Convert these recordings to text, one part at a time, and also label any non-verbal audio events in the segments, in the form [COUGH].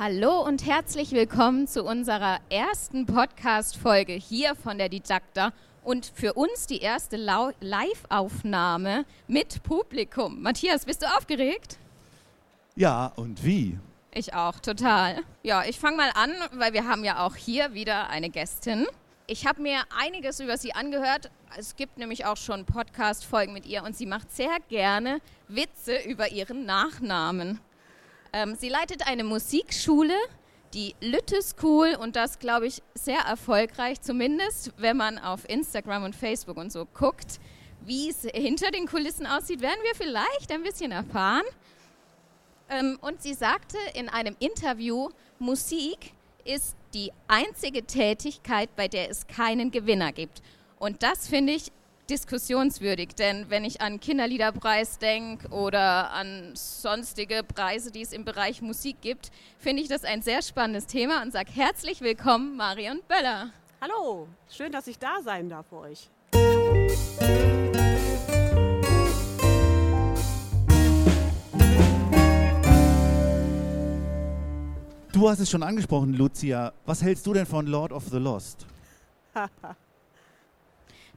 Hallo und herzlich willkommen zu unserer ersten Podcast-Folge hier von der Didakta und für uns die erste Live-Aufnahme mit Publikum. Matthias, bist du aufgeregt? Ja, und wie? Ich auch, total. Ja, ich fange mal an, weil wir haben ja auch hier wieder eine Gästin. Ich habe mir einiges über sie angehört. Es gibt nämlich auch schon Podcast-Folgen mit ihr und sie macht sehr gerne Witze über ihren Nachnamen. Ähm, sie leitet eine Musikschule, die Lütte School, und das, glaube ich, sehr erfolgreich, zumindest wenn man auf Instagram und Facebook und so guckt. Wie es hinter den Kulissen aussieht, werden wir vielleicht ein bisschen erfahren. Ähm, und sie sagte in einem Interview, Musik ist die einzige Tätigkeit, bei der es keinen Gewinner gibt. Und das finde ich diskussionswürdig, denn wenn ich an Kinderliederpreis denke oder an sonstige Preise, die es im Bereich Musik gibt, finde ich das ein sehr spannendes Thema und sage herzlich willkommen, Marion Böller. Hallo, schön, dass ich da sein darf für euch. Du hast es schon angesprochen, Lucia. Was hältst du denn von Lord of the Lost? [LAUGHS]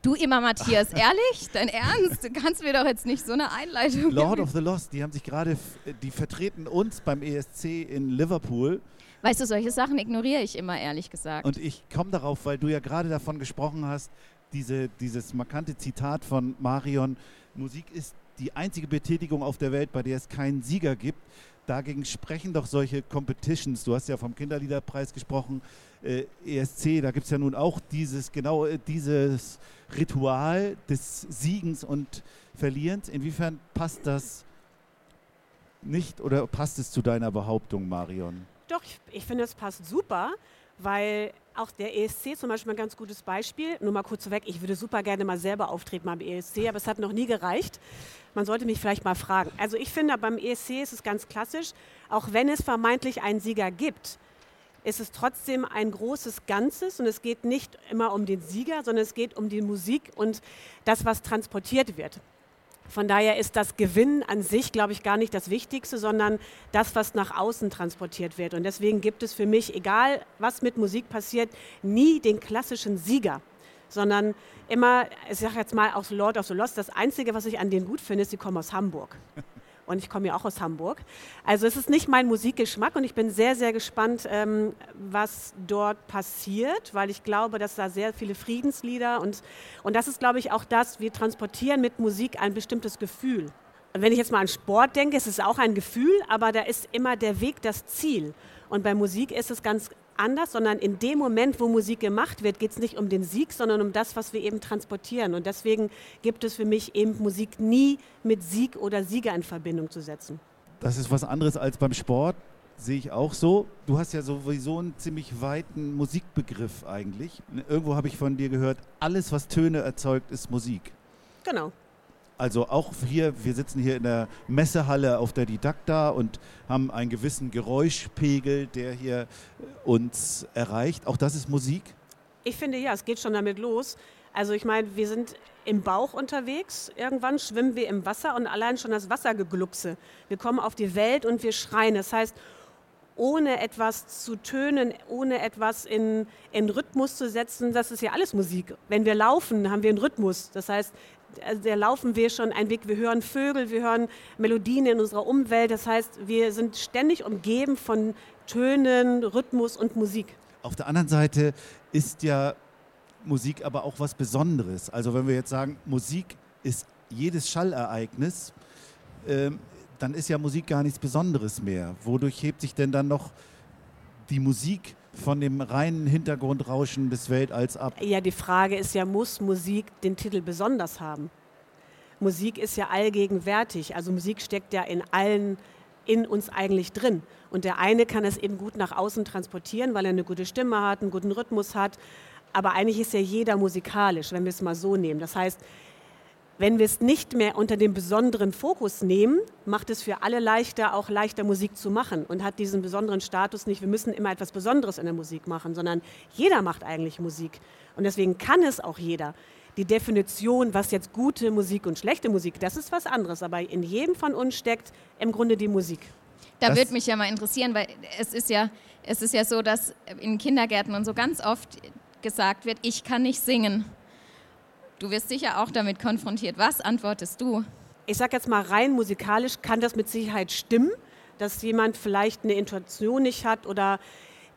Du immer, Matthias, [LAUGHS] ehrlich? Dein Ernst? Du kannst mir doch jetzt nicht so eine Einleitung Lord geben. of the Lost, die haben sich gerade, f- die vertreten uns beim ESC in Liverpool. Weißt du, solche Sachen ignoriere ich immer, ehrlich gesagt. Und ich komme darauf, weil du ja gerade davon gesprochen hast, diese, dieses markante Zitat von Marion, Musik ist die einzige Betätigung auf der Welt, bei der es keinen Sieger gibt. Dagegen sprechen doch solche Competitions. Du hast ja vom Kinderliederpreis gesprochen, äh, ESC, da gibt es ja nun auch dieses, genau äh, dieses Ritual des Siegens und Verlierens. Inwiefern passt das nicht oder passt es zu deiner Behauptung, Marion? Doch, ich, ich finde, es passt super, weil auch der ESC zum Beispiel ein ganz gutes Beispiel. Nur mal kurz weg, ich würde super gerne mal selber auftreten beim ESC, aber es hat noch nie gereicht. Man sollte mich vielleicht mal fragen. Also ich finde, beim ESC ist es ganz klassisch, auch wenn es vermeintlich einen Sieger gibt, ist es trotzdem ein großes Ganzes und es geht nicht immer um den Sieger, sondern es geht um die Musik und das, was transportiert wird. Von daher ist das Gewinnen an sich, glaube ich, gar nicht das Wichtigste, sondern das, was nach außen transportiert wird. Und deswegen gibt es für mich, egal was mit Musik passiert, nie den klassischen Sieger, sondern immer, ich sage jetzt mal aus Lord of the Lost, das Einzige, was ich an denen gut finde, ist, sie kommen aus Hamburg. Und ich komme ja auch aus Hamburg. Also es ist nicht mein Musikgeschmack und ich bin sehr, sehr gespannt, ähm, was dort passiert, weil ich glaube, dass da sehr viele Friedenslieder und, und das ist, glaube ich, auch das, wir transportieren mit Musik ein bestimmtes Gefühl. Wenn ich jetzt mal an Sport denke, ist es auch ein Gefühl, aber da ist immer der Weg das Ziel. Und bei Musik ist es ganz anders, sondern in dem Moment, wo Musik gemacht wird, geht es nicht um den Sieg, sondern um das, was wir eben transportieren. Und deswegen gibt es für mich eben Musik nie mit Sieg oder Sieger in Verbindung zu setzen. Das ist was anderes als beim Sport, sehe ich auch so. Du hast ja sowieso einen ziemlich weiten Musikbegriff eigentlich. Irgendwo habe ich von dir gehört, alles, was Töne erzeugt, ist Musik. Genau. Also auch hier, wir sitzen hier in der Messehalle auf der Didakta und haben einen gewissen Geräuschpegel, der hier uns erreicht. Auch das ist Musik. Ich finde ja, es geht schon damit los. Also ich meine, wir sind im Bauch unterwegs, irgendwann schwimmen wir im Wasser und allein schon das Wassergegluckse. Wir kommen auf die Welt und wir schreien. Das heißt, ohne etwas zu tönen, ohne etwas in, in Rhythmus zu setzen, das ist ja alles Musik. Wenn wir laufen, haben wir einen Rhythmus. Das heißt, also da laufen wir schon einen Weg. Wir hören Vögel, wir hören Melodien in unserer Umwelt. Das heißt, wir sind ständig umgeben von Tönen, Rhythmus und Musik. Auf der anderen Seite ist ja Musik aber auch was Besonderes. Also wenn wir jetzt sagen, Musik ist jedes Schallereignis, ähm, dann ist ja Musik gar nichts Besonderes mehr. Wodurch hebt sich denn dann noch die Musik von dem reinen Hintergrundrauschen des Weltalls ab? Ja, die Frage ist ja, muss Musik den Titel besonders haben? Musik ist ja allgegenwärtig. Also Musik steckt ja in allen, in uns eigentlich drin. Und der eine kann es eben gut nach außen transportieren, weil er eine gute Stimme hat, einen guten Rhythmus hat. Aber eigentlich ist ja jeder musikalisch, wenn wir es mal so nehmen. Das heißt, wenn wir es nicht mehr unter dem besonderen Fokus nehmen, macht es für alle leichter, auch leichter Musik zu machen und hat diesen besonderen Status nicht, wir müssen immer etwas Besonderes in der Musik machen, sondern jeder macht eigentlich Musik. Und deswegen kann es auch jeder. Die Definition, was jetzt gute Musik und schlechte Musik, das ist was anderes. Aber in jedem von uns steckt im Grunde die Musik. Da Das- würde mich ja mal interessieren, weil es ist ja, es ist ja so, dass in Kindergärten und so ganz oft gesagt wird, ich kann nicht singen. Du wirst sicher auch damit konfrontiert. Was antwortest du? ich sage jetzt mal rein musikalisch kann das mit Sicherheit stimmen, dass jemand vielleicht eine Intuition nicht hat oder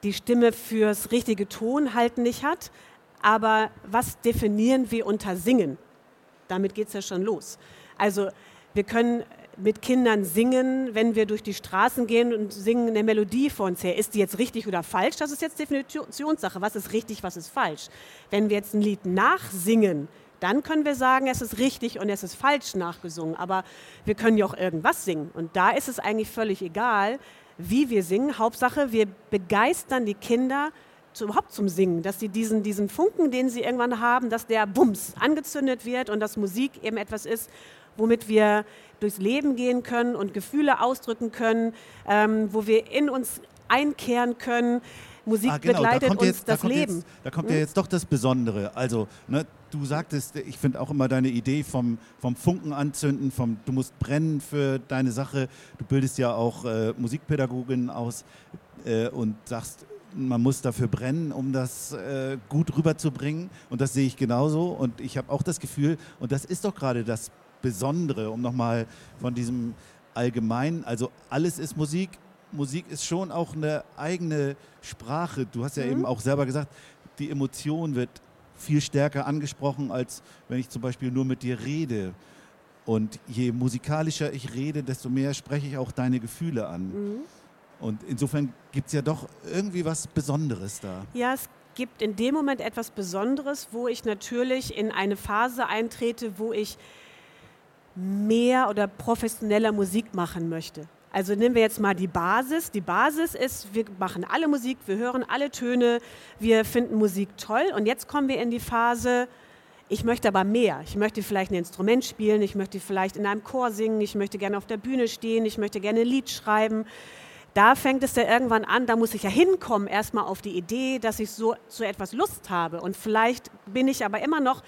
die Stimme fürs richtige Ton halten nicht hat. Aber was definieren wir unter Singen? Damit geht es ja schon los. Also wir können mit Kindern singen, wenn wir durch die Straßen gehen und singen eine Melodie vor uns her. Ist die jetzt richtig oder falsch? Das ist jetzt Definitionssache. Was ist richtig, was ist falsch? Wenn wir jetzt ein Lied nachsingen, dann können wir sagen, es ist richtig und es ist falsch nachgesungen. Aber wir können ja auch irgendwas singen. Und da ist es eigentlich völlig egal, wie wir singen. Hauptsache, wir begeistern die Kinder zu, überhaupt zum Singen, dass sie diesen, diesen Funken, den sie irgendwann haben, dass der Bums angezündet wird und dass Musik eben etwas ist, womit wir durchs Leben gehen können und Gefühle ausdrücken können, ähm, wo wir in uns einkehren können. Musik Ah, genau, da begleitet kommt uns jetzt, da das kommt Leben. Hm? Jetzt, da kommt ja jetzt doch das Besondere. Also, ne, du sagtest, ich finde auch immer deine Idee vom, vom Funken anzünden, vom du musst brennen für deine Sache. Du bildest ja auch äh, Musikpädagogin aus äh, und sagst, man muss dafür brennen, um das äh, gut rüberzubringen. Und das sehe ich genauso. Und ich habe auch das Gefühl, und das ist doch gerade das Besondere, um nochmal von diesem allgemeinen, also alles ist Musik, Musik ist schon auch eine eigene Sprache. Du hast ja eben auch selber gesagt, die Emotion wird viel stärker angesprochen, als wenn ich zum Beispiel nur mit dir rede. Und je musikalischer ich rede, desto mehr spreche ich auch deine Gefühle an. Und insofern gibt es ja doch irgendwie was Besonderes da. Ja, es gibt in dem Moment etwas Besonderes, wo ich natürlich in eine Phase eintrete, wo ich mehr oder professioneller Musik machen möchte. Also nehmen wir jetzt mal die Basis. Die Basis ist, wir machen alle Musik, wir hören alle Töne, wir finden Musik toll. Und jetzt kommen wir in die Phase, ich möchte aber mehr. Ich möchte vielleicht ein Instrument spielen, ich möchte vielleicht in einem Chor singen, ich möchte gerne auf der Bühne stehen, ich möchte gerne ein Lied schreiben. Da fängt es ja irgendwann an, da muss ich ja hinkommen, erstmal auf die Idee, dass ich so zu etwas Lust habe. Und vielleicht bin ich aber immer noch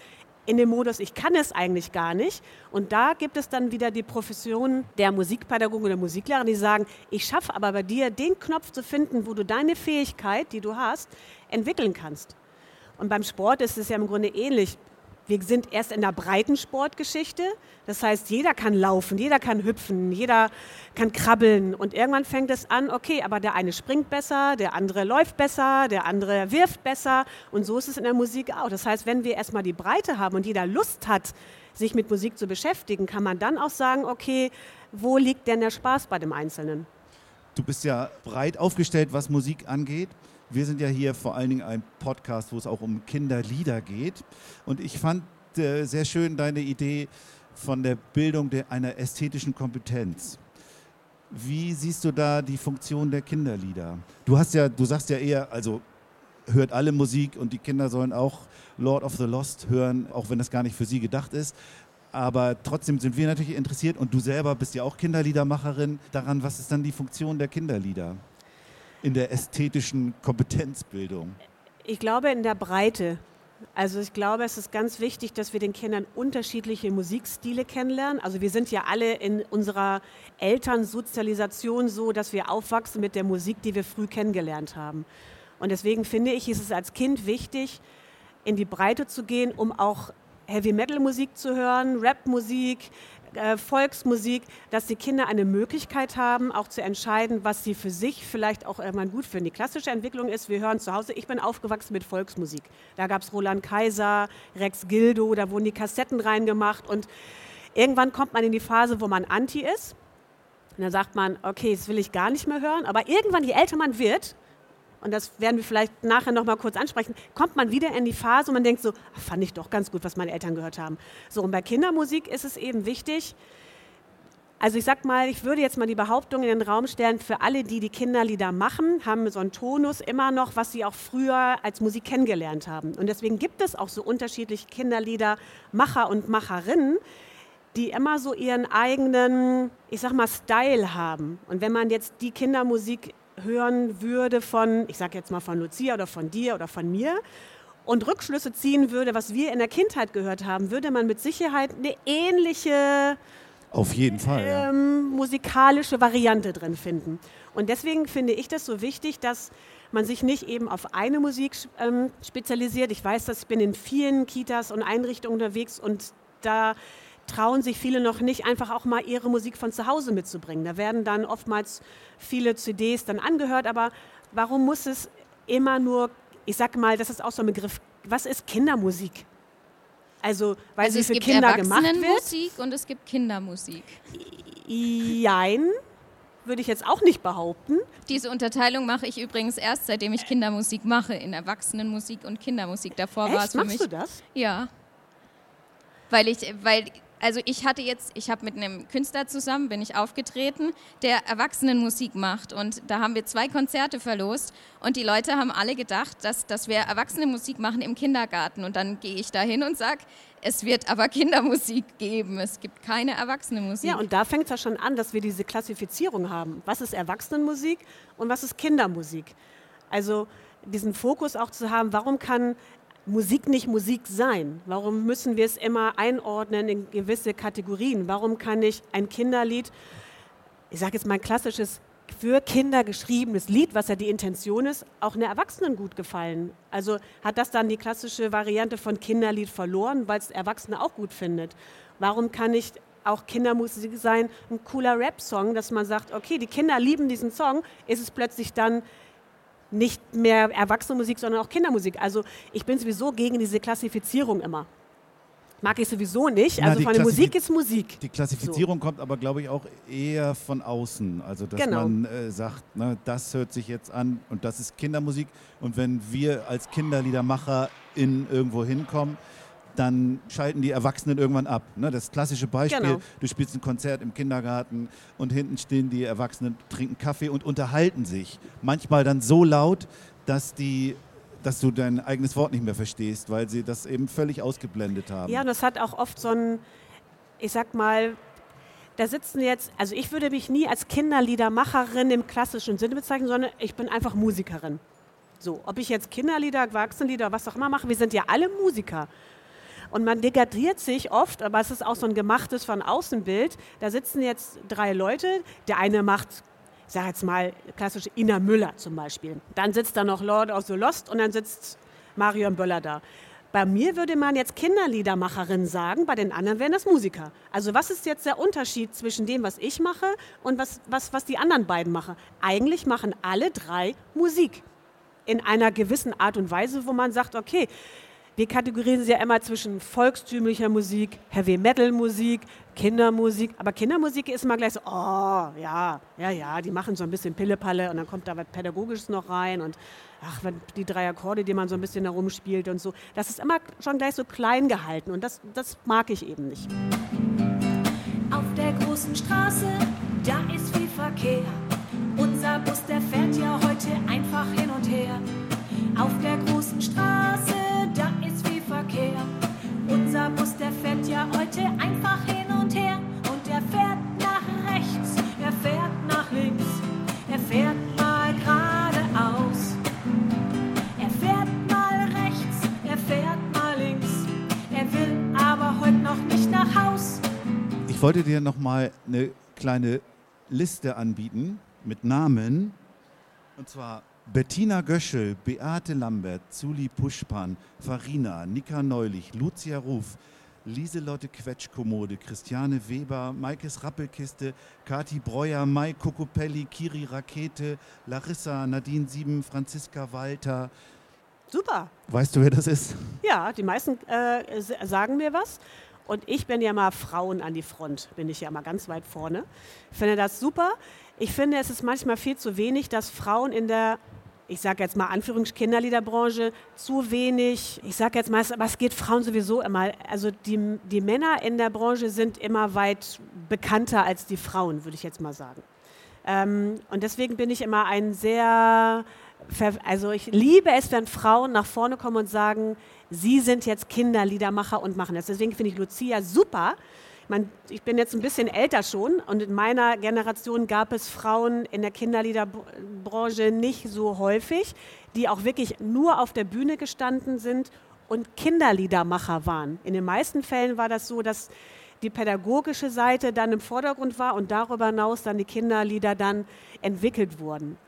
in dem Modus, ich kann es eigentlich gar nicht. Und da gibt es dann wieder die Profession der Musikpädagogen oder Musiklehrer, die sagen, ich schaffe aber bei dir den Knopf zu finden, wo du deine Fähigkeit, die du hast, entwickeln kannst. Und beim Sport ist es ja im Grunde ähnlich. Wir sind erst in der breiten Sportgeschichte. Das heißt, jeder kann laufen, jeder kann hüpfen, jeder kann krabbeln. Und irgendwann fängt es an, okay, aber der eine springt besser, der andere läuft besser, der andere wirft besser. Und so ist es in der Musik auch. Das heißt, wenn wir erstmal die Breite haben und jeder Lust hat, sich mit Musik zu beschäftigen, kann man dann auch sagen, okay, wo liegt denn der Spaß bei dem Einzelnen? Du bist ja breit aufgestellt, was Musik angeht. Wir sind ja hier vor allen Dingen ein Podcast, wo es auch um Kinderlieder geht. Und ich fand äh, sehr schön deine Idee von der Bildung der, einer ästhetischen Kompetenz. Wie siehst du da die Funktion der Kinderlieder? Du hast ja, du sagst ja eher, also hört alle Musik und die Kinder sollen auch Lord of the Lost hören, auch wenn das gar nicht für sie gedacht ist. Aber trotzdem sind wir natürlich interessiert und du selber bist ja auch Kinderliedermacherin daran, was ist dann die Funktion der Kinderlieder in der ästhetischen Kompetenzbildung? Ich glaube in der Breite. Also ich glaube, es ist ganz wichtig, dass wir den Kindern unterschiedliche Musikstile kennenlernen. Also wir sind ja alle in unserer Elternsozialisation so, dass wir aufwachsen mit der Musik, die wir früh kennengelernt haben. Und deswegen finde ich, ist es als Kind wichtig, in die Breite zu gehen, um auch Heavy-Metal-Musik zu hören, Rap-Musik, äh, Volksmusik, dass die Kinder eine Möglichkeit haben, auch zu entscheiden, was sie für sich vielleicht auch irgendwann gut finden. Die klassische Entwicklung ist, wir hören zu Hause, ich bin aufgewachsen mit Volksmusik. Da gab es Roland Kaiser, Rex Gildo, da wurden die Kassetten reingemacht und irgendwann kommt man in die Phase, wo man anti ist. Und dann sagt man, okay, das will ich gar nicht mehr hören. Aber irgendwann, je älter man wird, und das werden wir vielleicht nachher noch mal kurz ansprechen, kommt man wieder in die Phase und man denkt so, ach, fand ich doch ganz gut, was meine Eltern gehört haben. So, und bei Kindermusik ist es eben wichtig, also ich sag mal, ich würde jetzt mal die Behauptung in den Raum stellen, für alle, die die Kinderlieder machen, haben so einen Tonus immer noch, was sie auch früher als Musik kennengelernt haben. Und deswegen gibt es auch so unterschiedliche Kinderliedermacher und Macherinnen, die immer so ihren eigenen, ich sag mal, Style haben. Und wenn man jetzt die Kindermusik hören würde von, ich sag jetzt mal von Lucia oder von dir oder von mir, und Rückschlüsse ziehen würde, was wir in der Kindheit gehört haben, würde man mit Sicherheit eine ähnliche Auf jeden Fall. Ähm, musikalische Variante drin finden. Und deswegen finde ich das so wichtig, dass man sich nicht eben auf eine Musik ähm, spezialisiert. Ich weiß, dass ich bin in vielen Kitas und Einrichtungen unterwegs und da trauen sich viele noch nicht, einfach auch mal ihre Musik von zu Hause mitzubringen. Da werden dann oftmals viele CDs dann angehört, aber warum muss es immer nur, ich sage mal, das ist auch so ein Begriff, was ist Kindermusik? Also, weil Also sie es für gibt Kinder gemacht wird? Erwachsenenmusik und es gibt Kindermusik. Jein, würde ich jetzt auch nicht behaupten. Diese Unterteilung mache ich übrigens erst, seitdem ich Kindermusik mache, in Erwachsenenmusik und Kindermusik. Davor war es Echt, für machst mich. du das? Ja. Weil ich, weil, also ich hatte jetzt, ich habe mit einem Künstler zusammen, bin ich aufgetreten, der Erwachsenenmusik macht. Und da haben wir zwei Konzerte verlost. Und die Leute haben alle gedacht, dass, dass wir Erwachsenenmusik machen im Kindergarten. Und dann gehe ich da hin und sage, es wird aber [LAUGHS] Kindermusik geben. Es gibt keine Erwachsenenmusik. Ja, und da fängt es ja schon an, dass wir diese Klassifizierung haben. Was ist Erwachsenenmusik und was ist Kindermusik? Also diesen Fokus auch zu haben, warum kann Musik nicht Musik sein? Warum müssen wir es immer einordnen in gewisse Kategorien? Warum kann ich ein Kinderlied, ich sage jetzt mal ein klassisches für Kinder geschriebenes Lied, was ja die Intention ist, auch einer Erwachsenen gut gefallen. Also hat das dann die klassische Variante von Kinderlied verloren, weil es Erwachsene auch gut findet. Warum kann nicht auch Kindermusik sein, ein cooler Rap-Song, dass man sagt, okay, die Kinder lieben diesen Song, ist es plötzlich dann nicht mehr Erwachsenenmusik, sondern auch Kindermusik. Also ich bin sowieso gegen diese Klassifizierung immer. Mag ich sowieso nicht. Na, Also von der Musik ist Musik. Die Klassifizierung kommt aber, glaube ich, auch eher von außen. Also, dass Genau. man äh, sagt, ne, das hört sich jetzt an und das ist Kindermusik. Und wenn wir als Kinderliedermacher in irgendwo hinkommen, dann schalten die Erwachsenen irgendwann ab. Ne? Das klassische Beispiel, Genau. du spielst ein Konzert im Kindergarten und hinten stehen die Erwachsenen, trinken Kaffee und unterhalten sich. Manchmal dann so laut, dass die dass du dein eigenes Wort nicht mehr verstehst, weil sie das eben völlig ausgeblendet haben. Ja, und das hat auch oft so ein, ich sag mal, da sitzen jetzt, also ich würde mich nie als Kinderliedermacherin im klassischen Sinne bezeichnen, sondern ich bin einfach Musikerin. So, ob ich jetzt Kinderlieder, Erwachsenenlieder, was auch immer mache, wir sind ja alle Musiker. Und man degradiert sich oft, aber es ist auch so ein gemachtes von Außenbild. Da sitzen jetzt drei Leute, der eine macht, ich sage jetzt mal, klassische Ina Müller zum Beispiel. Dann sitzt da noch Lord of the Lost und dann sitzt Marion Böller da. Bei mir würde man jetzt Kinderliedermacherin sagen, bei den anderen wären das Musiker. Also was ist jetzt der Unterschied zwischen dem, was ich mache und was, was, was die anderen beiden machen? Eigentlich machen alle drei Musik in einer gewissen Art und Weise, wo man sagt, okay, wir kategorisieren sie ja immer zwischen volkstümlicher Musik, Heavy Metal Musik, Kindermusik. Aber Kindermusik ist immer gleich so, oh, ja, ja, ja, die machen so ein bisschen Pillepalle und dann kommt da was Pädagogisches noch rein und ach, die drei Akkorde, die man so ein bisschen herumspielt und so. Das ist immer schon gleich so klein gehalten und das, das mag ich eben nicht. Auf der großen Straße, da ist viel Verkehr. Unser Bus, der fährt ja heute einfach hin und her. Auf der großen Straße, da ist Verkehr. Unser Bus, der fährt ja heute einfach hin und her. Und er fährt nach rechts, er fährt nach links, er fährt mal geradeaus. Er fährt mal rechts, er fährt mal links. Er will aber heute noch nicht nach Haus. Ich wollte dir noch mal eine kleine Liste anbieten mit Namen. Und zwar Bettina Göschel, Beate Lambert, Zuli Puschpan, Farina, Nika Neulich, Lucia Ruf, Lieselotte Quetschkommode, Christiane Weber, Maikes Rappelkiste, Kati Breuer, Mai Kokopelli, Kiri Rakete, Larissa, Nadine Sieben, Franziska Walter. Super. Weißt du, wer das ist? Ja, die meisten äh, sagen mir was. Und ich bin ja mal Frauen an die Front, bin ich ja mal ganz weit vorne. Ich finde das super. Ich finde, es ist manchmal viel zu wenig, dass Frauen in der ich sage jetzt mal Anführungs Kinderliederbranche, zu wenig, ich sage jetzt mal, es geht Frauen sowieso immer, also die, die Männer in der Branche sind immer weit bekannter als die Frauen, würde ich jetzt mal sagen. Ähm, und deswegen bin ich immer ein sehr, also ich liebe es, wenn Frauen nach vorne kommen und sagen, sie sind jetzt Kinderliedermacher und machen das. Deswegen finde ich Lucia super, man, ich bin jetzt ein bisschen älter schon und in meiner Generation gab es Frauen in der Kinderliederbranche nicht so häufig, die auch wirklich nur auf der Bühne gestanden sind und Kinderliedermacher waren. In den meisten Fällen war das so, dass die pädagogische Seite dann im Vordergrund war und darüber hinaus dann die Kinderlieder dann entwickelt wurden.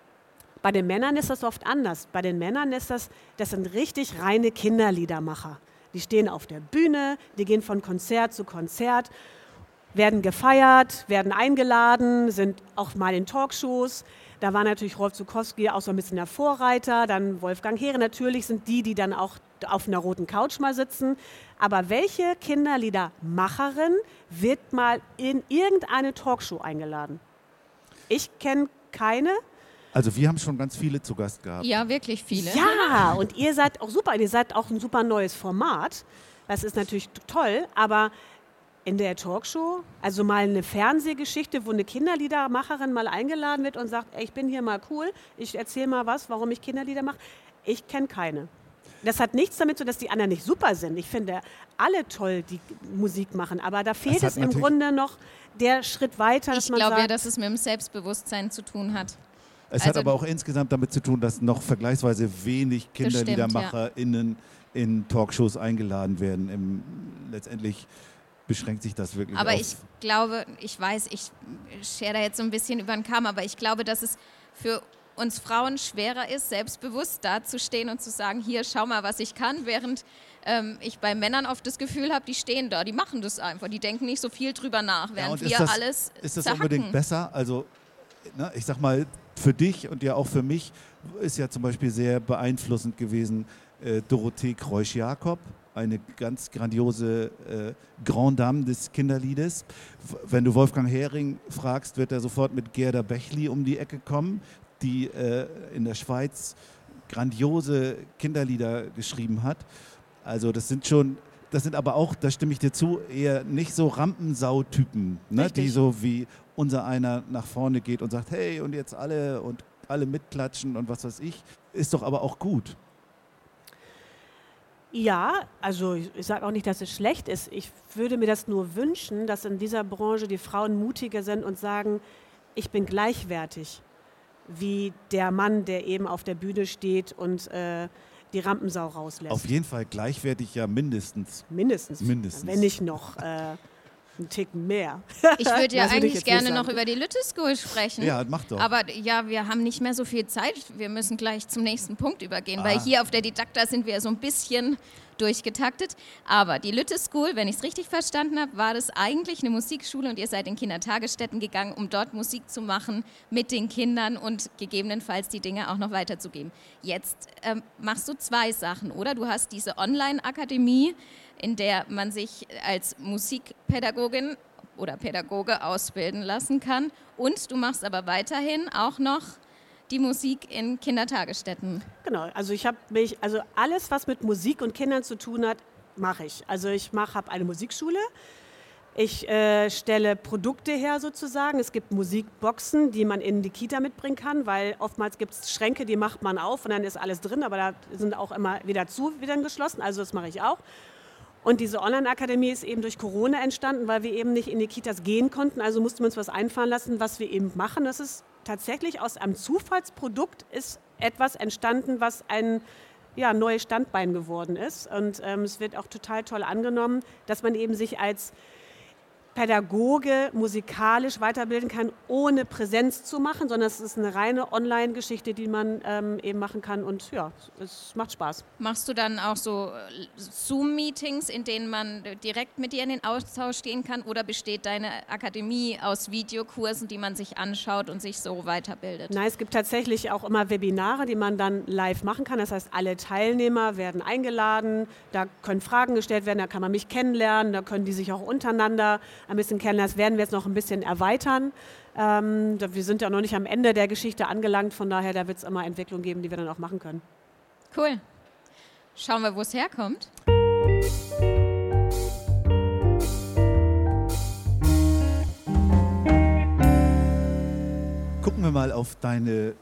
Bei den Männern ist das oft anders. Bei den Männern ist das, das sind richtig reine Kinderliedermacher. Die stehen auf der Bühne, die gehen von Konzert zu Konzert, werden gefeiert, werden eingeladen, sind auch mal in Talkshows. Da war natürlich Rolf Zukowski auch so ein bisschen der Vorreiter, dann Wolfgang Heere. Natürlich sind die, die dann auch auf einer roten Couch mal sitzen. Aber welche Kinderliedermacherin wird mal in irgendeine Talkshow eingeladen? Ich kenne keine. Also wir haben schon ganz viele zu Gast gehabt. Ja, wirklich viele. Ja, und ihr seid auch super. Ihr seid auch ein super neues Format. Das ist natürlich toll, aber in der Talkshow, also mal eine Fernsehgeschichte, wo eine Kinderliedermacherin mal eingeladen wird und sagt, ey, ich bin hier mal cool, ich erzähle mal was, warum ich Kinderlieder mache. Ich kenne keine. Das hat nichts damit zu, dass die anderen nicht super sind. Ich finde alle toll, die Musik machen, aber da fehlt es im Grunde noch der Schritt weiter, dass ich glaube sagt, ja, dass es mit dem Selbstbewusstsein zu tun hat. Es Also- hat aber auch insgesamt damit zu tun, dass noch vergleichsweise wenig KinderliedermacherInnen in Talkshows eingeladen werden. Im, letztendlich beschränkt sich das wirklich Aber ich glaube, ich weiß, ich schere da jetzt so ein bisschen über den Kamm, aber ich glaube, dass es für uns Frauen schwerer ist, selbstbewusst dazustehen und zu sagen, hier, schau mal, was ich kann, während ähm, ich bei Männern oft das Gefühl habe, die stehen da, die machen das einfach, die denken nicht so viel drüber nach, Ja, während und wir das, alles Ist das zerhacken. unbedingt besser? Also, ne, ich sag mal, für dich und ja auch für mich ist ja zum Beispiel sehr beeinflussend gewesen äh, Dorothee Kreusch-Jakob, eine ganz grandiose äh, Grand Dame des Kinderliedes. Wenn du Wolfgang Hering fragst, wird er sofort mit Gerda Bechli um die Ecke kommen, die äh, in der Schweiz grandiose Kinderlieder geschrieben hat. Also das sind schon, das sind aber auch, da stimme ich dir zu, eher nicht so Rampensau-Typen, ne, die so wie unser einer nach vorne geht und sagt, hey und jetzt alle und alle mitklatschen und was weiß ich, ist doch aber auch gut. Ja, also ich, ich sage auch nicht, dass es schlecht ist. Ich würde mir das nur wünschen, dass in dieser Branche die Frauen mutiger sind und sagen, ich bin gleichwertig wie der Mann, der eben auf der Bühne steht und äh, die Rampensau rauslässt. Auf jeden Fall gleichwertig ja mindestens. Mindestens. Mindestens. Wenn nicht noch äh, einen Ticken mehr. [LAUGHS] Ich würde ja eigentlich gerne noch über die Lütte School sprechen. Ja, mach doch. Aber ja, wir haben nicht mehr so viel Zeit. Wir müssen gleich zum nächsten Punkt übergehen, weil Ah. hier auf der Didakta sind wir so ein bisschen durchgetaktet. Aber die Lütte School, wenn ich es richtig verstanden habe, war das eigentlich eine Musikschule und ihr seid in Kindertagesstätten gegangen, um dort Musik zu machen mit den Kindern und gegebenenfalls die Dinge auch noch weiterzugeben. Jetzt ähm, machst du zwei Sachen, oder? Du hast diese Online-Akademie, in der man sich als Musikpädagogin oder Pädagoge ausbilden lassen kann. Und du machst aber weiterhin auch noch die Musik in Kindertagesstätten. Genau, also ich habe mich, also alles, was mit Musik und Kindern zu tun hat, mache ich. Also ich habe eine Musikschule. Ich äh, stelle Produkte her sozusagen. Es gibt Musikboxen, die man in die Kita mitbringen kann, weil oftmals gibt es Schränke, die macht man auf und dann ist alles drin, aber da sind auch immer wieder zu, wieder geschlossen. Also das mache ich auch. Und diese Online-Akademie ist eben durch Corona entstanden, weil wir eben nicht in die Kitas gehen konnten. Also mussten wir uns was einfallen lassen, was wir eben machen. Das ist tatsächlich aus einem Zufallsprodukt ist etwas entstanden, was ein ja, neues Standbein geworden ist. Und ähm, es wird auch total toll angenommen, dass man eben sich als Pädagoge musikalisch weiterbilden kann, ohne Präsenz zu machen, sondern es ist eine reine Online-Geschichte, die man ähm, eben machen kann. Und ja, es macht Spaß. Machst du dann auch so äh, Zoom-Meetings, in denen man äh, direkt mit dir in den Austausch gehen kann? Oder besteht deine Akademie aus Videokursen, die man sich anschaut und sich so weiterbildet? Nein, es gibt tatsächlich auch immer Webinare, die man dann live machen kann. Das heißt, alle Teilnehmer werden eingeladen, da können Fragen gestellt werden, da kann man mich kennenlernen, da können die sich auch untereinander ein bisschen kennenlernst, werden wir jetzt noch ein bisschen erweitern. Ähm, wir sind ja noch nicht am Ende der Geschichte angelangt, von daher, da wird es immer Entwicklung geben, die wir dann auch machen können. Cool. Schauen wir, wo es herkommt. Gucken wir mal auf deine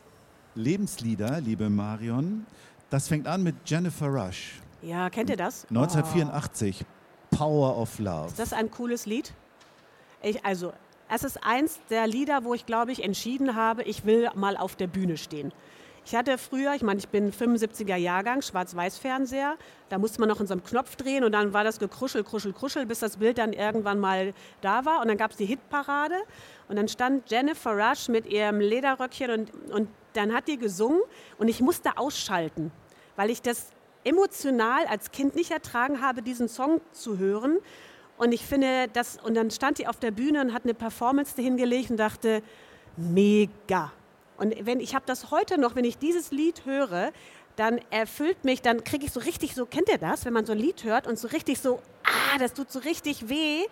Lebenslieder, liebe Marion. Das fängt an mit Jennifer Rush, Ja, kennt ihr das? 1984. Power of Love. Ist das ein cooles Lied? Ich, also, es ist eins der Lieder, wo ich, glaube ich, entschieden habe, ich will mal auf der Bühne stehen. Ich hatte früher, ich meine, ich bin 75er Jahrgang, Schwarz-Weiß-Fernseher, da musste man noch in so einem Knopf drehen und dann war das gekruschel, kruschel, kruschel, bis das Bild dann irgendwann mal da war und dann gab es die Hitparade und dann stand Jennifer Rush mit ihrem Lederröckchen und, und dann hat die gesungen und ich musste ausschalten, weil ich das emotional als Kind nicht ertragen habe, diesen Song zu hören. Und ich finde, das, und dann stand die auf der Bühne und hat eine Performance dahingelegt und dachte, mega. Und wenn ich habe das heute noch, wenn ich dieses Lied höre, dann erfüllt mich, dann kriege ich so richtig so, kennt ihr das, wenn man so ein Lied hört und so richtig so, ah, das tut so richtig weh.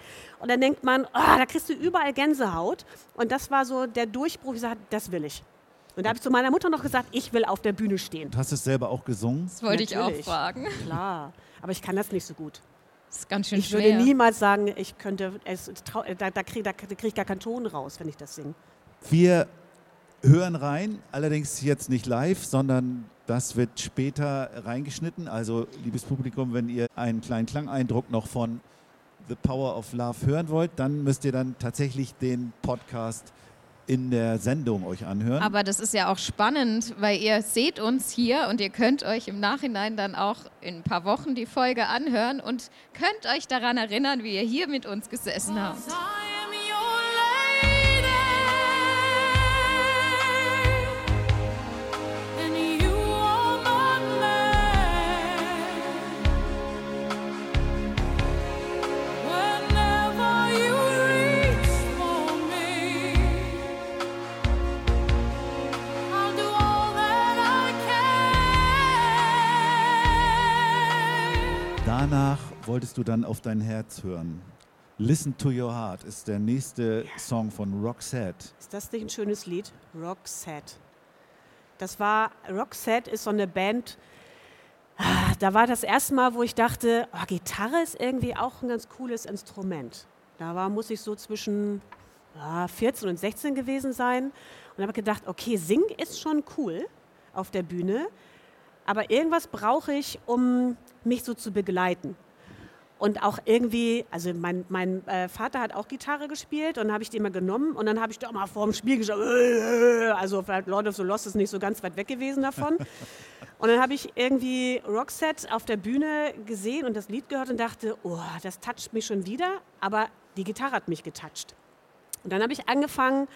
Und dann denkt man, ah, da kriegst du überall Gänsehaut. Und das war so der Durchbruch, ich sagte, das will ich. Und da habe ich zu meiner Mutter noch gesagt, ich will auf der Bühne stehen. Du hast es selber auch gesungen. Das wollte ich auch Natürlich. fragen. Klar, aber ich kann das nicht so gut. Das ist ganz schön Ich schwer. würde niemals sagen, ich könnte, es, da, da kriege da krieg ich gar keinen Ton raus, wenn ich das singe. Wir hören rein, allerdings jetzt nicht live, sondern das wird später reingeschnitten. Also, liebes Publikum, wenn ihr einen kleinen Klangeindruck noch von The Power of Love hören wollt, dann müsst ihr dann tatsächlich den Podcast in der Sendung euch anhören. Aber das ist ja auch spannend, weil ihr seht uns hier und ihr könnt euch im Nachhinein dann auch in ein paar Wochen die Folge anhören und könnt euch daran erinnern, wie ihr hier mit uns gesessen habt. Wolltest du dann auf dein Herz hören. Listen to Your Heart ist der nächste Song von Roxette. Ist das nicht ein schönes Lied? Roxette. Das war, Roxette ist so eine Band, ah, da war das erste Mal, wo ich dachte, oh, Gitarre ist irgendwie auch ein ganz cooles Instrument. Da war, muss ich so zwischen ah, 14 und 16 gewesen sein und habe gedacht, okay, singen ist schon cool auf der Bühne, aber irgendwas brauche ich, um mich so zu begleiten. Und auch irgendwie, also mein, mein äh, Vater hat auch Gitarre gespielt und habe ich die immer genommen und dann habe ich da mal vor dem Spiel geschaut, äh, also vielleicht Lord of the Lost ist nicht so ganz weit weg gewesen davon. [LAUGHS] und dann habe ich irgendwie Roxette auf der Bühne gesehen und das Lied gehört und dachte, oh, das toucht mich schon wieder, aber die Gitarre hat mich getoucht. Und dann habe ich angefangen,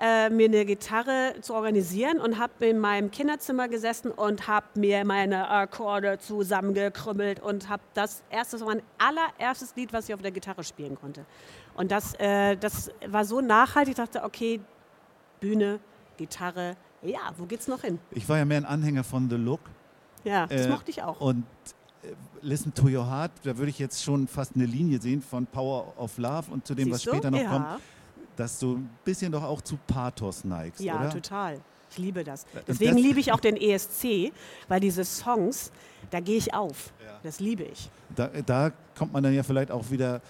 äh, mir eine Gitarre zu organisieren und habe in meinem Kinderzimmer gesessen und habe mir meine Akkorde zusammengekrümmelt und habe das erste, das war mein allererstes Lied, was ich auf der Gitarre spielen konnte. Und das, äh, das war so nachhaltig, ich dachte, okay, Bühne, Gitarre, ja, wo geht's noch hin? Ich war ja mehr ein Anhänger von The Look. Ja, das Äh, mochte ich auch. Und äh, Listen to Your Heart, da würde ich jetzt schon fast eine Linie sehen von Power of Love und zu dem, was Siehst du? später noch ja. kommt, dass du ein bisschen doch auch zu Pathos neigst, Ja, oder? total. Ich liebe das. Deswegen das- [LAUGHS] liebe ich auch den ESC, weil diese Songs, da gehe ich auf. Das liebe ich. Da, da kommt man dann ja vielleicht auch wieder,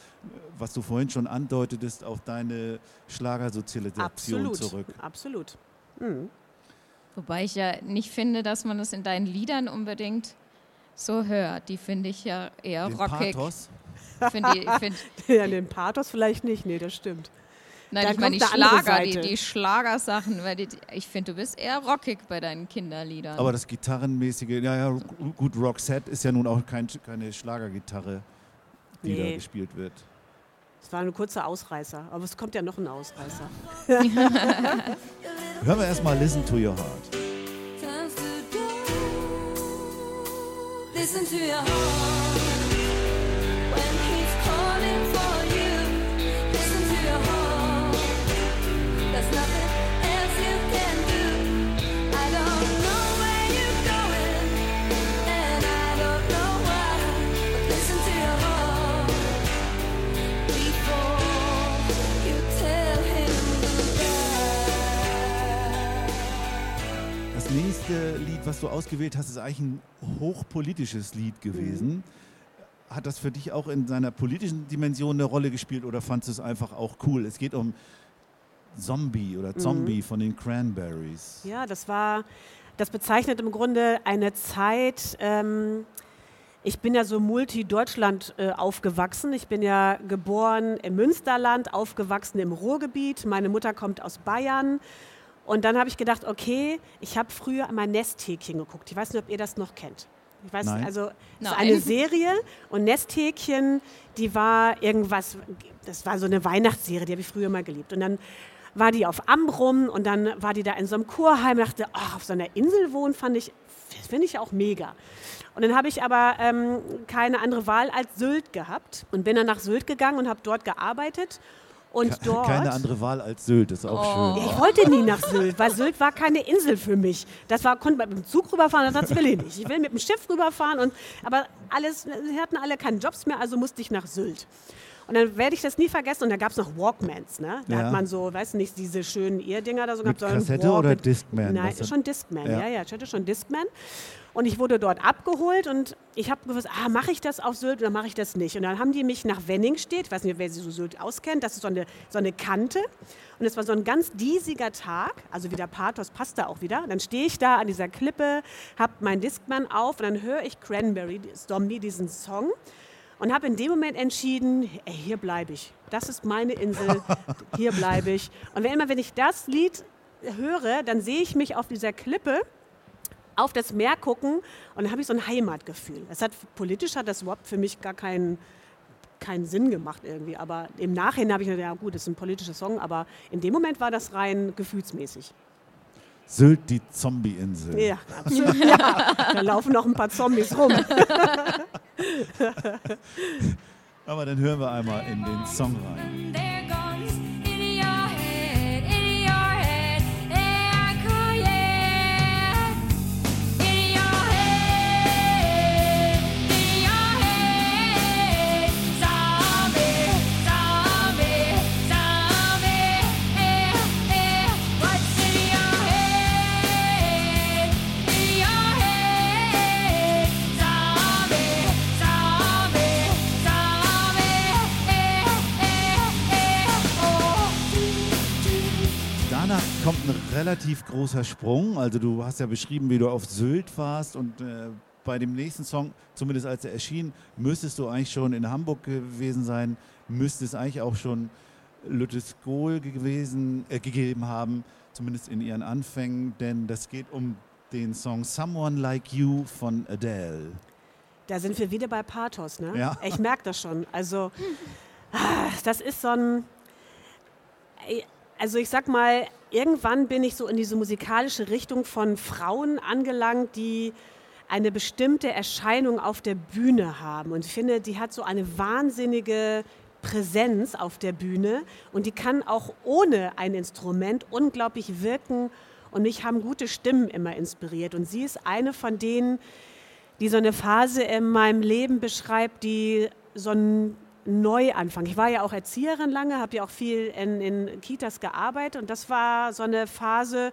was du vorhin schon andeutetest, auf deine Schlagersozialisation Absolut. zurück. Absolut. Mhm. Wobei ich ja nicht finde, dass man es in deinen Liedern unbedingt so hört. Die finde ich ja eher Den rockig. Pathos. Find die, find, [LAUGHS] Ja, den Pathos vielleicht nicht, nee, das stimmt. Nein, Da ich meine die Schlager, die, die Schlagersachen, weil die, ich finde, du bist eher rockig bei deinen Kinderliedern. Aber das Gitarrenmäßige, ja, ja, gut, Roxette ist ja nun auch kein, keine Schlagergitarre, die da Nee. gespielt wird. Es war ein kurzer Ausreißer, aber es kommt ja noch ein Ausreißer. [LAUGHS] Hören wir erstmal Listen to Your Heart. Listen to your heart du ausgewählt hast, ist eigentlich ein hochpolitisches Lied gewesen. Hat das für dich auch in seiner politischen Dimension eine Rolle gespielt oder fandest du es einfach auch cool? Es geht um Zombie oder Zombie von den Cranberries. Ja, das war, das bezeichnet im Grunde eine Zeit. Ähm, ich bin ja so multi-Deutschland äh, aufgewachsen. Ich bin ja geboren im Münsterland, aufgewachsen im Ruhrgebiet. Meine Mutter kommt aus Bayern. Und dann habe ich gedacht, okay, ich habe früher mal Nesthäkchen geguckt. Ich weiß nicht, ob ihr das noch kennt. Ich weiß, Nein. also es ist eine Serie und Nesthäkchen, die war irgendwas, das war so eine Weihnachtsserie, die habe ich früher mal geliebt. Und dann war die auf Ambrum und dann war die da in so einem Kurheim und dachte, ach, auf so einer Insel wohnen fand ich, das finde ich auch mega. Und dann habe ich aber ähm, keine andere Wahl als Sylt gehabt und bin dann nach Sylt gegangen und habe dort gearbeitet. Und dort. Keine andere Wahl als Sylt, ist auch Oh. schön. Ich wollte nie nach Sylt, weil Sylt war keine Insel für mich. Das war, konnte man mit dem Zug rüberfahren, das will ich nicht. Ich will mit dem Schiff rüberfahren, und, aber alles, sie hatten alle keine Jobs mehr, also musste ich nach Sylt. Und dann werde ich das nie vergessen. Und da gab es noch Walkmans. Ne? Da Ja. hat man so, weiß nicht, diese schönen Ehrdinger da so gehabt. Kassette Walk- oder Discman? Nein, schon Discman. Ja. Ja. ja, ich hatte schon Discman. Und ich wurde dort abgeholt und ich habe gewusst, ah, mache ich das auf Sylt oder mache ich das nicht? Und dann haben die mich nach Wenningstedt, ich weiß nicht, wer sich so Sylt auskennt, das ist so eine, so eine Kante. Und es war so ein ganz diesiger Tag, also wieder Pathos passt da auch wieder. Und dann stehe ich da an dieser Klippe, habe meinen Discman auf und dann höre ich Cranberry, Zombie, diesen Song. Und habe in dem Moment entschieden, ey, hier bleibe ich. Das ist meine Insel, [LAUGHS] hier bleibe ich. Und wenn immer, wenn ich das Lied höre, dann sehe ich mich auf dieser Klippe auf das Meer gucken und dann habe ich so ein Heimatgefühl. Es hat politisch hat das überhaupt für mich gar keinen keinen Sinn gemacht irgendwie, aber im Nachhinein habe ich gedacht, ja gut, das ist ein politischer Song, aber in dem Moment war das rein gefühlsmäßig. Sylt, die Zombie-Insel. Ja, absolut. [LAUGHS] ja, da laufen noch ein paar Zombies rum. [LAUGHS] [LAUGHS] Aber dann hören wir einmal in den Song rein. Relativ großer Sprung. Also du hast ja beschrieben, wie du auf Sylt warst und äh, bei dem nächsten Song, zumindest als er erschien, müsstest du eigentlich schon in Hamburg gewesen sein, müsste es eigentlich auch schon Lüttesgol gewesen, äh, gegeben haben, zumindest in ihren Anfängen, denn das geht um den Song Someone Like You von Adele. Da sind wir wieder bei Pathos, ne? Ja. Ich merke das schon. Also, ah, das ist so ein. Also, ich sag mal, irgendwann bin ich so in diese musikalische Richtung von Frauen angelangt, die eine bestimmte Erscheinung auf der Bühne haben. Und ich finde, die hat so eine wahnsinnige Präsenz auf der Bühne und die kann auch ohne ein Instrument unglaublich wirken. Und mich haben gute Stimmen immer inspiriert. Und sie ist eine von denen, die so eine Phase in meinem Leben beschreibt, die so ein Neuanfang. Ich war ja auch Erzieherin lange, habe ja auch viel in, in Kitas gearbeitet und das war so eine Phase,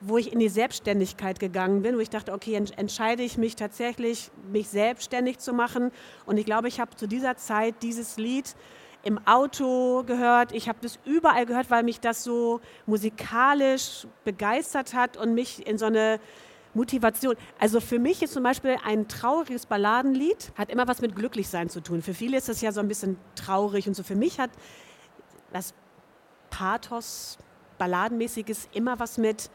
wo ich in die Selbstständigkeit gegangen bin, wo ich dachte, okay, ent entscheide ich mich tatsächlich, mich selbstständig zu machen. Und ich glaube, ich habe zu dieser Zeit dieses Lied im Auto gehört, ich habe das überall gehört, weil mich das so musikalisch begeistert hat und mich in so eine Motivation. Also für mich ist zum Beispiel ein trauriges Balladenlied, hat immer was mit Glücklichsein zu tun. Für viele ist das ja so ein bisschen traurig und so. Für mich hat das Pathos, Balladenmäßiges immer was mit,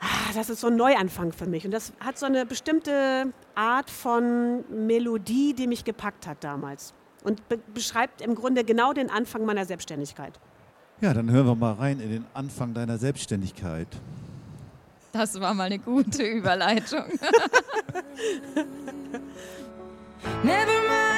ah, das ist so ein Neuanfang für mich. Und das hat so eine bestimmte Art von Melodie, die mich gepackt hat damals. Und be beschreibt im Grunde genau den Anfang meiner Selbstständigkeit. Ja, dann hören wir mal rein in den Anfang deiner Selbstständigkeit. Das war mal eine gute Überleitung. [LAUGHS] Never mind,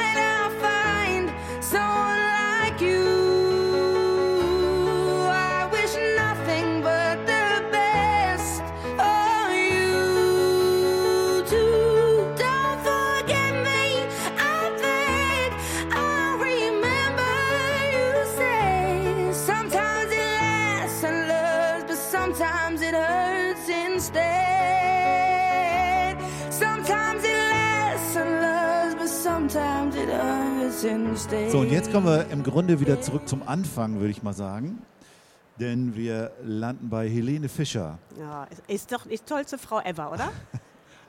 So, und jetzt kommen wir im Grunde wieder zurück zum Anfang, würde ich mal sagen. Denn wir landen bei Helene Fischer. Ja, ist- doch die tollste Frau ever, oder? [LAUGHS]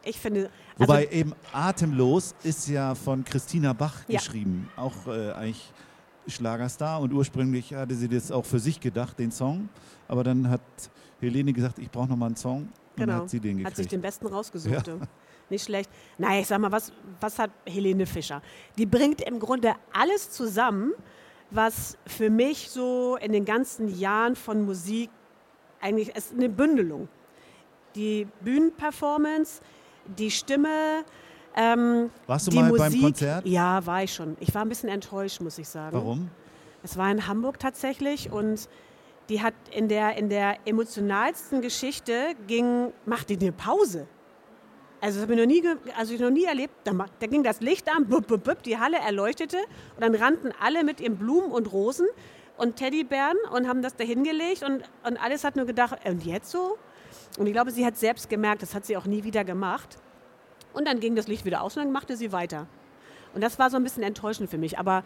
Ich finde. Wobei also, eben Atemlos ist ja von Christina Bach Ja. geschrieben. Auch äh, eigentlich Schlagerstar. Und ursprünglich hatte sie das auch für sich gedacht, den Song. Aber dann hat Helene gesagt, ich brauche nochmal einen Song. Und dann genau, hat sie den hat sich gekriegt. den besten rausgesucht. du. [LAUGHS] Nicht schlecht. Naja, ich sag mal, was, was hat Helene Fischer? Die bringt im Grunde alles zusammen, was für mich so in den ganzen Jahren von Musik eigentlich ist eine Bündelung. Die Bühnenperformance, die Stimme, ähm, Warst du die mal Musik. beim Konzert? Ja, war ich schon. Ich war ein bisschen enttäuscht, muss ich sagen. Warum? Es war in Hamburg tatsächlich und die hat in der, in der emotionalsten Geschichte ging, machte die eine Pause. Also das habe ich noch nie, also ich noch nie erlebt. Da, da ging das Licht an, bup, bup, bup, die Halle erleuchtete und dann rannten alle mit ihren Blumen und Rosen und Teddybären und haben das da hingelegt und, und alles hat nur gedacht, äh, und jetzt so? Und ich glaube, sie hat selbst gemerkt, das hat sie auch nie wieder gemacht. Und dann ging das Licht wieder aus und dann machte sie weiter. Und das war so ein bisschen enttäuschend für mich. Aber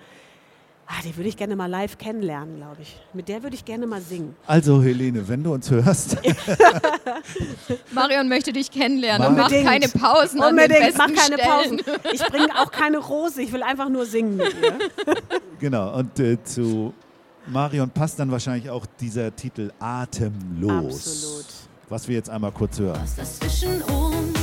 ah, die würde ich gerne mal live kennenlernen, glaube ich. Mit der würde ich gerne mal singen. Also Helene, wenn du uns hörst, [LAUGHS] Marion möchte dich kennenlernen und macht Unbedingt. keine Pausen an den Unbedingt, mach keine Stellen. Pausen. Ich bringe auch keine Rose, ich will einfach nur singen mit ihr. [LAUGHS] genau, und äh, zu Marion passt dann wahrscheinlich auch dieser Titel Atemlos. Absolut. Was wir jetzt einmal kurz hören. Was das zwischen uns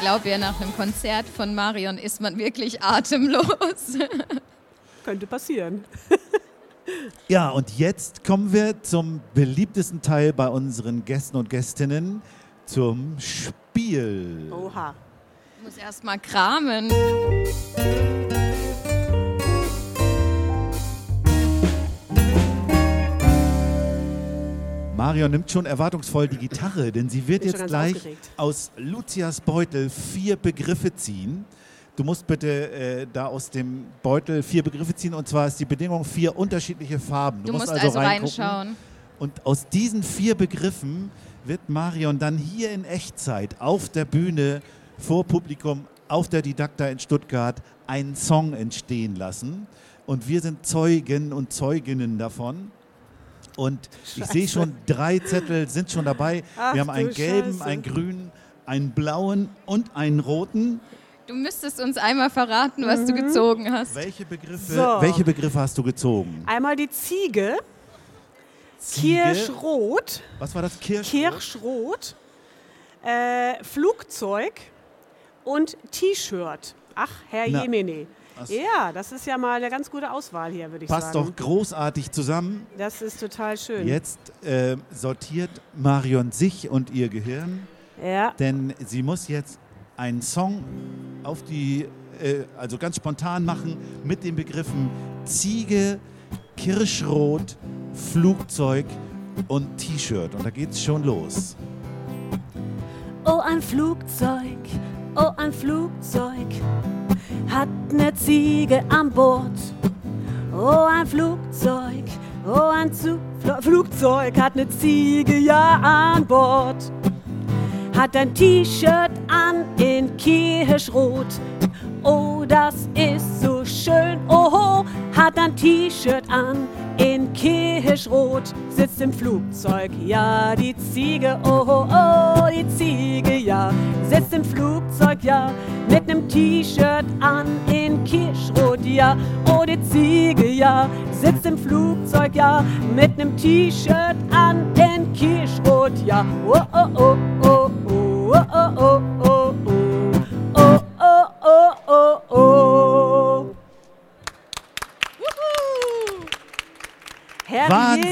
glaube ja, nach einem Konzert von Marion ist man wirklich atemlos. [LAUGHS] Könnte passieren. [LAUGHS] Ja, und jetzt kommen wir zum beliebtesten Teil bei unseren Gästen und Gästinnen, zum Spiel. Oha. Ich muss erst mal kramen. Marion nimmt schon erwartungsvoll die Gitarre, denn sie wird jetzt gleich aufgeregt. aus Lucias Beutel vier Begriffe ziehen. Du musst bitte äh, da aus dem Beutel vier Begriffe ziehen und zwar ist die Bedingung vier unterschiedliche Farben. Du musst also reinschauen. Und aus diesen vier Begriffen wird Marion dann hier in Echtzeit auf der Bühne vor Publikum auf der Didakta in Stuttgart einen Song entstehen lassen. Und wir sind Zeugen und Zeuginnen davon. Und ich sehe schon, drei Zettel sind schon dabei. Ach wir haben einen gelben, Scheiße. einen grünen, einen blauen und einen roten. Du müsstest uns einmal verraten, was du gezogen hast. Welche Begriffe, So. welche Begriffe hast du gezogen? Einmal die Ziege, Ziege. Kirschrot, Was war das? Kirsch? Kirschrot, äh, Flugzeug und T-Shirt. Ach, Herr Na, Jemine. Das- Ja, das ist ja mal eine ganz gute Auswahl hier, würde ich Passt sagen. doch großartig zusammen. Das ist total schön. Jetzt äh, sortiert Marion sich und ihr Gehirn, Ja, denn sie muss jetzt einen Song auf die, äh, also ganz spontan machen mit den Begriffen Ziege, Kirschrot, Flugzeug und T-Shirt. Und da geht's schon los. Oh, ein Flugzeug, oh, ein Flugzeug hat eine Ziege an Bord. Oh, ein Flugzeug, oh, ein Zu Fl Flugzeug hat eine Ziege ja an Bord. Hat ein T-Shirt an in Kirschrot. Oh, das ist so schön. Oho, hat ein T-Shirt an in Kirschrot. Sitzt im Flugzeug, ja, die Ziege. Oho, oh, die Ziege, ja. Sitzt im Flugzeug, ja, mit nem T-Shirt an in Kirschrot, ja. Oh, die Ziege, ja. Sitzt im Flugzeug, ja, mit nem T-Shirt an in Kirschrot, ja. Oh, oh, oh, oh, oh, oh, oh, oh, oh, oh. Oh,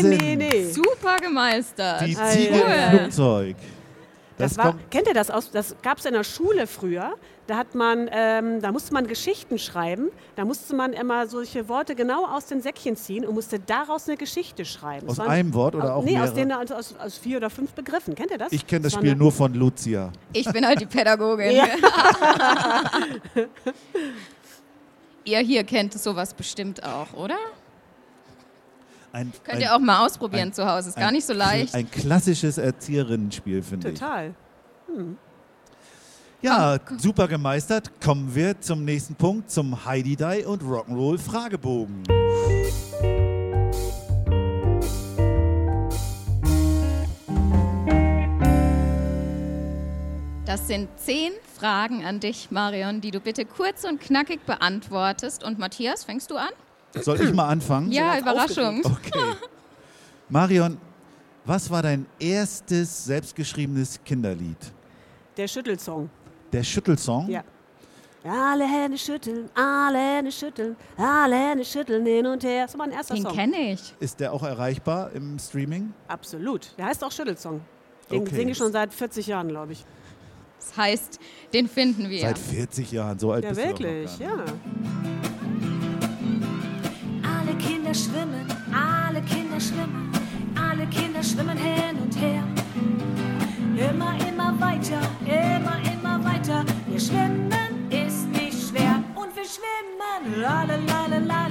Wahnsinn. Jemine. Super gemeistert. Die Ah, Ziege im Flugzeug. Das, Das war, kennt ihr das aus? Das gab es in der Schule früher. Da hat man, ähm, da musste man Geschichten schreiben. Da musste man immer solche Worte genau aus den Säckchen ziehen und musste daraus eine Geschichte schreiben. Aus waren- einem Wort oder auch Nee, aus, mehrere? den, aus, aus, aus vier oder fünf Begriffen. Kennt ihr das? Ich kenne das war Spiel eine- nur von Lucia. Ich bin halt die Pädagogin. Ja. [LAUGHS] ihr hier kennt sowas bestimmt auch, oder? Ein, Könnt ein, ihr auch mal ausprobieren ein- zu Hause. Ist ein- gar nicht so leicht. Ein klassisches Erzieherinnenspiel, finde ich. Total. Ja, super gemeistert. Kommen wir zum nächsten Punkt, zum Heidi Die und Rock'n'Roll Fragebogen. Das sind zehn Fragen an dich, Marion, die du bitte kurz und knackig beantwortest. Und Matthias, fängst du an? Soll ich mal anfangen? Ja, Überraschung. Okay. Marion, was war dein erstes selbstgeschriebenes Kinderlied? Der Schüttelsong. Der Schüttelsong? Ja. Alle Hände schütteln, alle Hände schütteln, alle Hände schütteln hin und her. Das war mein erster Den Song. kenne ich. Ist der auch erreichbar im Streaming? Absolut. Der heißt auch Schüttelsong. Den Okay. singe ich schon seit 40 Jahren, glaube ich. Das heißt, den finden wir. Seit 40 Jahren, so alt Ja, bist wirklich, du noch gar ja. Kinder schwimmen, alle Kinder schwimmen, alle Kinder schwimmen hin und her. Immer, immer weiter, immer, immer weiter. Wir schwimmen ist nicht schwer und wir schwimmen. La la la, la la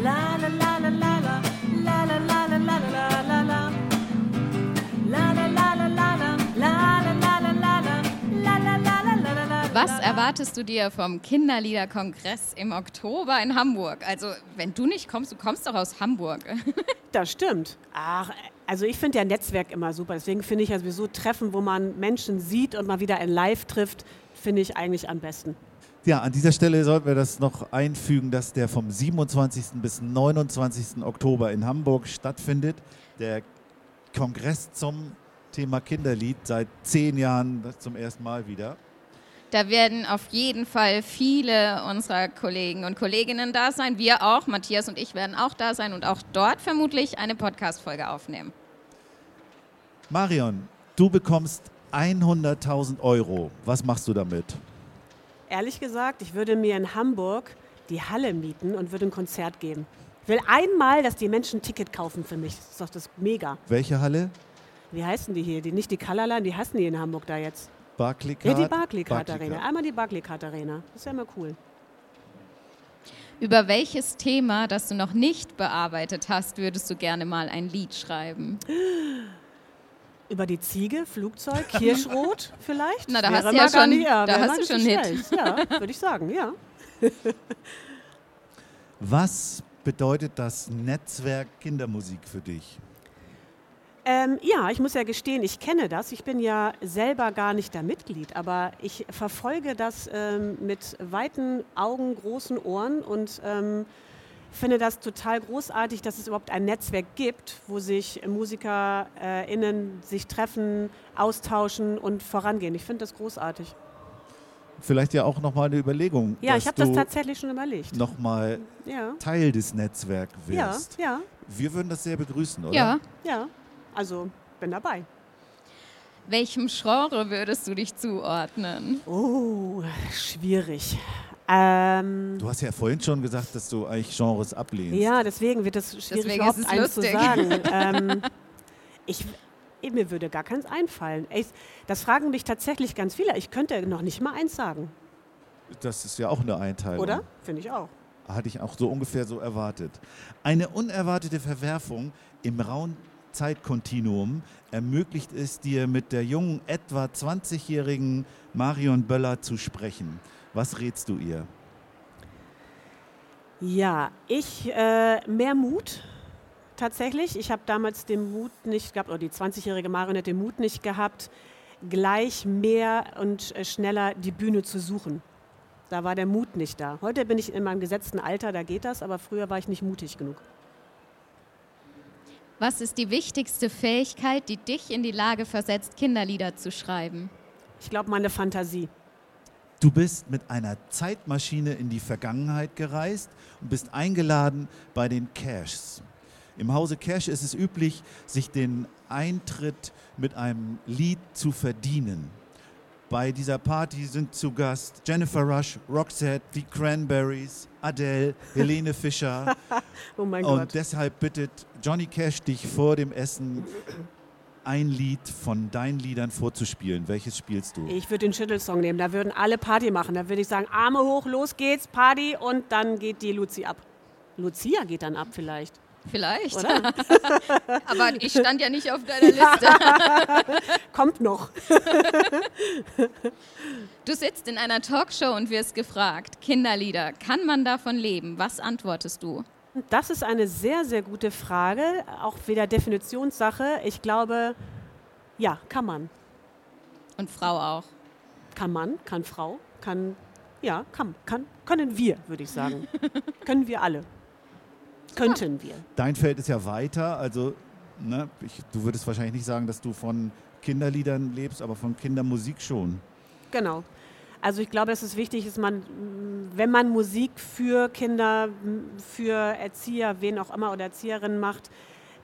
la la la la, la la la la la la la la. La Was erwartest du dir vom Kinderliederkongress im Oktober in Hamburg? Also, wenn du nicht kommst, du kommst doch aus Hamburg. [LAUGHS] Das stimmt. Ach, also ich finde ja Netzwerk immer super. Deswegen finde ich ja sowieso Treffen, wo man Menschen sieht und mal wieder in Live trifft, finde ich eigentlich am besten. Ja, an dieser Stelle sollten wir das noch einfügen, dass der vom 27. bis 29. Oktober in Hamburg stattfindet. Der Kongress zum Thema Kinderlied seit zehn Jahren zum ersten Mal wieder. Da werden auf jeden Fall viele unserer Kollegen und Kolleginnen da sein. Wir auch, Matthias und ich werden auch da sein und auch dort vermutlich eine Podcast-Folge aufnehmen. Marion, du bekommst 100.000 Euro. Was machst du damit? Ehrlich gesagt, ich würde mir in Hamburg die Halle mieten und würde ein Konzert geben. Ich will einmal, dass die Menschen ein Ticket kaufen für mich. Das ist doch das mega. Welche Halle? Wie heißen die hier? Die, nicht die Colorline, die heißen die in Hamburg da jetzt. Barclaycard? Ja, die Barclaycard Arena. Einmal die Barclaycard Arena. Das wäre mal cool. Über welches Thema, das du noch nicht bearbeitet hast, würdest du gerne mal ein Lied schreiben? [GASPS] Über die Ziege, Flugzeug, Kirschrot [LAUGHS] vielleicht? Na, da Wäre hast du ja schon- nicht- ja, da hast du schon schlecht. Ja, würde ich sagen, ja. [LAUGHS] Was bedeutet das Netzwerk Kindermusik für dich? Ähm, ja, ich muss ja gestehen, ich kenne das. Ich bin ja selber gar nicht da Mitglied, aber ich verfolge das ähm, mit weiten Augen, großen Ohren und ähm, finde das total großartig, dass es überhaupt ein Netzwerk gibt, wo sich MusikerInnen sich treffen, austauschen und vorangehen. Ich finde das großartig. Vielleicht ja auch nochmal eine Überlegung, Ja, dass ich habe das du tatsächlich schon überlegt. nochmal Ja, Teil des Netzwerks ja, wirst. ja, Wir würden das sehr begrüßen, oder? Ja. ja. Also bin dabei. Welchem Genre würdest du dich zuordnen? Oh, schwierig. Ähm, Du hast ja vorhin schon gesagt, dass du eigentlich Genres ablehnst. Ja, deswegen wird es schwierig, Deswegen überhaupt ist es eins zu lustig. sagen. [LAUGHS] ähm, ich, mir würde gar keins einfallen. Ich, das fragen mich tatsächlich ganz viele. Ich könnte noch nicht mal eins sagen, Das ist ja auch eine Einteilung. oder? Finde ich auch. Hatte ich auch so ungefähr so erwartet. Eine unerwartete Verwerfung im rauen Zeitkontinuum ermöglicht es dir, mit der jungen, etwa 20-jährigen Marion Böller zu sprechen. Was rätst du ihr? Ja, ich äh, mehr Mut tatsächlich. Ich habe damals den Mut nicht gehabt, oder die 20-jährige Marion hat den Mut nicht gehabt, gleich mehr und äh, schneller die Bühne zu suchen. Da war der Mut nicht da. Heute bin ich in meinem gesetzten Alter, da geht das, aber früher war ich nicht mutig genug. Was ist die wichtigste Fähigkeit, die dich in die Lage versetzt, Kinderlieder zu schreiben? Ich glaube, meine Fantasie. Du bist mit einer Zeitmaschine in die Vergangenheit gereist und bist eingeladen bei den Cashs. Im Hause Cash ist es üblich, sich den Eintritt mit einem Lied zu verdienen. Bei dieser Party sind zu Gast Jennifer Rush, Roxette, die Cranberries, Adele, Helene Fischer. [LAUGHS] Oh mein Und Gott. deshalb bittet Johnny Cash dich vor dem Essen ein Lied von deinen Liedern vorzuspielen. Welches spielst du? Ich würde den Schüttelsong nehmen. Da würden alle Party machen. Da würde ich sagen, Arme hoch, los geht's, Party und dann geht die Luzi ab. Lucia geht dann ab vielleicht, Vielleicht. [LAUGHS] Aber ich stand ja nicht auf deiner Liste. [LAUGHS] Kommt noch. [LAUGHS] Du sitzt in einer Talkshow und wirst gefragt, Kinderlieder, kann man davon leben? Was antwortest du? Das ist eine sehr, sehr gute Frage. Auch wieder Definitionssache. Ich glaube, ja, kann man. Und Frau auch. Kann man, kann Frau, kann, ja, kann, kann, können wir, würde ich sagen. können wir alle. Könnten wir. Dein Feld ist ja weiter, also ne, ich, du würdest wahrscheinlich nicht sagen, dass du von Kinderliedern lebst, aber von Kindermusik schon. Genau. Also ich glaube, dass es wichtig ist, man, wenn man Musik für Kinder, für Erzieher, wen auch immer oder Erzieherinnen macht,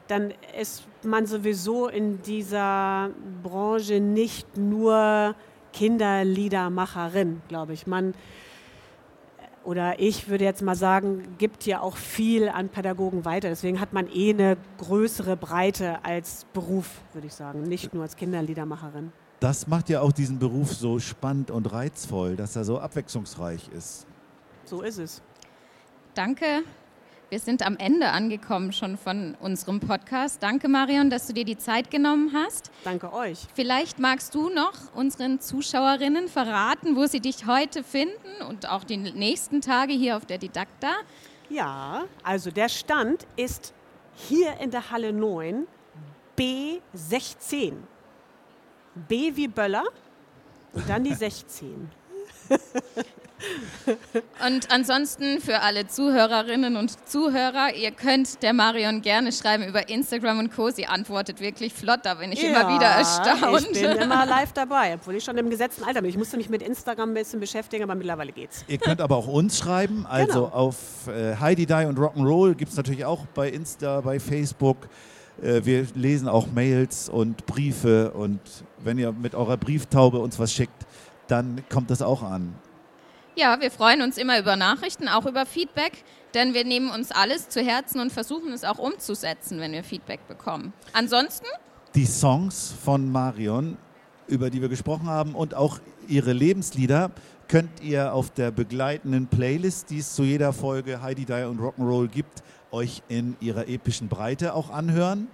dann ist man sowieso in dieser Branche nicht nur Kinderliedermacherin, glaube ich. Man oder ich würde jetzt mal sagen, gibt ja auch viel an Pädagogen weiter. Deswegen hat man eh eine größere Breite als Beruf, würde ich sagen, nicht nur als Kinderliedermacherin. Das macht ja auch diesen Beruf so spannend und reizvoll, dass er so abwechslungsreich ist. So ist es. Danke. Wir sind am Ende angekommen schon von unserem Podcast. Danke, Marion, dass du dir die Zeit genommen hast. Danke euch. Vielleicht magst du noch unseren Zuschauerinnen verraten, wo sie dich heute finden und auch die nächsten Tage hier auf der Didakta. Ja, also der Stand ist hier in der Halle 9 B16. B wie Böller und dann die 16. [LAUGHS] Und ansonsten für alle Zuhörerinnen und Zuhörer, ihr könnt der Marion gerne schreiben über Instagram und Co. Sie antwortet wirklich flott, da bin ich immer wieder erstaunt. Ich bin immer [LAUGHS] live dabei, obwohl ich schon im gesetzten Alter bin. Ich musste mich mit Instagram ein bisschen beschäftigen, aber mittlerweile geht's. Ihr könnt aber auch uns schreiben, also Genau. auf äh, Heidi Die und Rock'n'Roll gibt es natürlich auch bei Insta, bei Facebook. Äh, wir lesen auch Mails und Briefe und wenn ihr mit eurer Brieftaube uns was schickt, dann kommt das auch an. Ja, wir freuen uns immer über Nachrichten, auch über Feedback, denn wir nehmen uns alles zu Herzen und versuchen es auch umzusetzen, wenn wir Feedback bekommen. Ansonsten, Die Songs von Marion, über die wir gesprochen haben und auch ihre Lebenslieder könnt ihr auf der begleitenden Playlist, die es zu jeder Folge Heidi Die und Rock'n'Roll gibt, euch in ihrer epischen Breite auch anhören.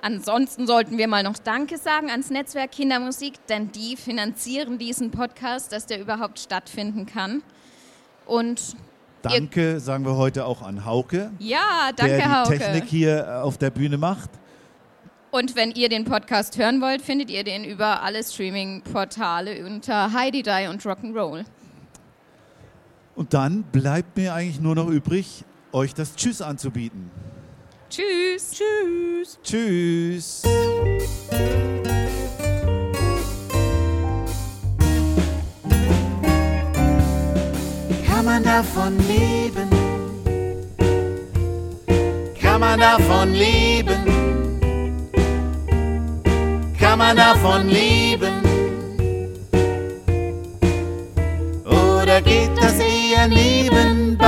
Ansonsten sollten wir mal noch Danke sagen ans Netzwerk Kindermusik, denn die finanzieren diesen Podcast, dass der überhaupt stattfinden kann. Und Danke sagen wir heute auch an Hauke, ja, danke der die Hauke. Technik hier äh, auf der Bühne macht. Und wenn ihr den Podcast hören wollt, findet ihr den über alle Streaming-Portale unter Heidi Die und Rock'n'Roll. Und dann bleibt mir eigentlich nur noch übrig, euch das Tschüss anzubieten. Tschüss. Tschüss. Tschüss. Kann man davon leben? Kann man davon leben? Kann man davon leben? Oder geht das eher nebenbei?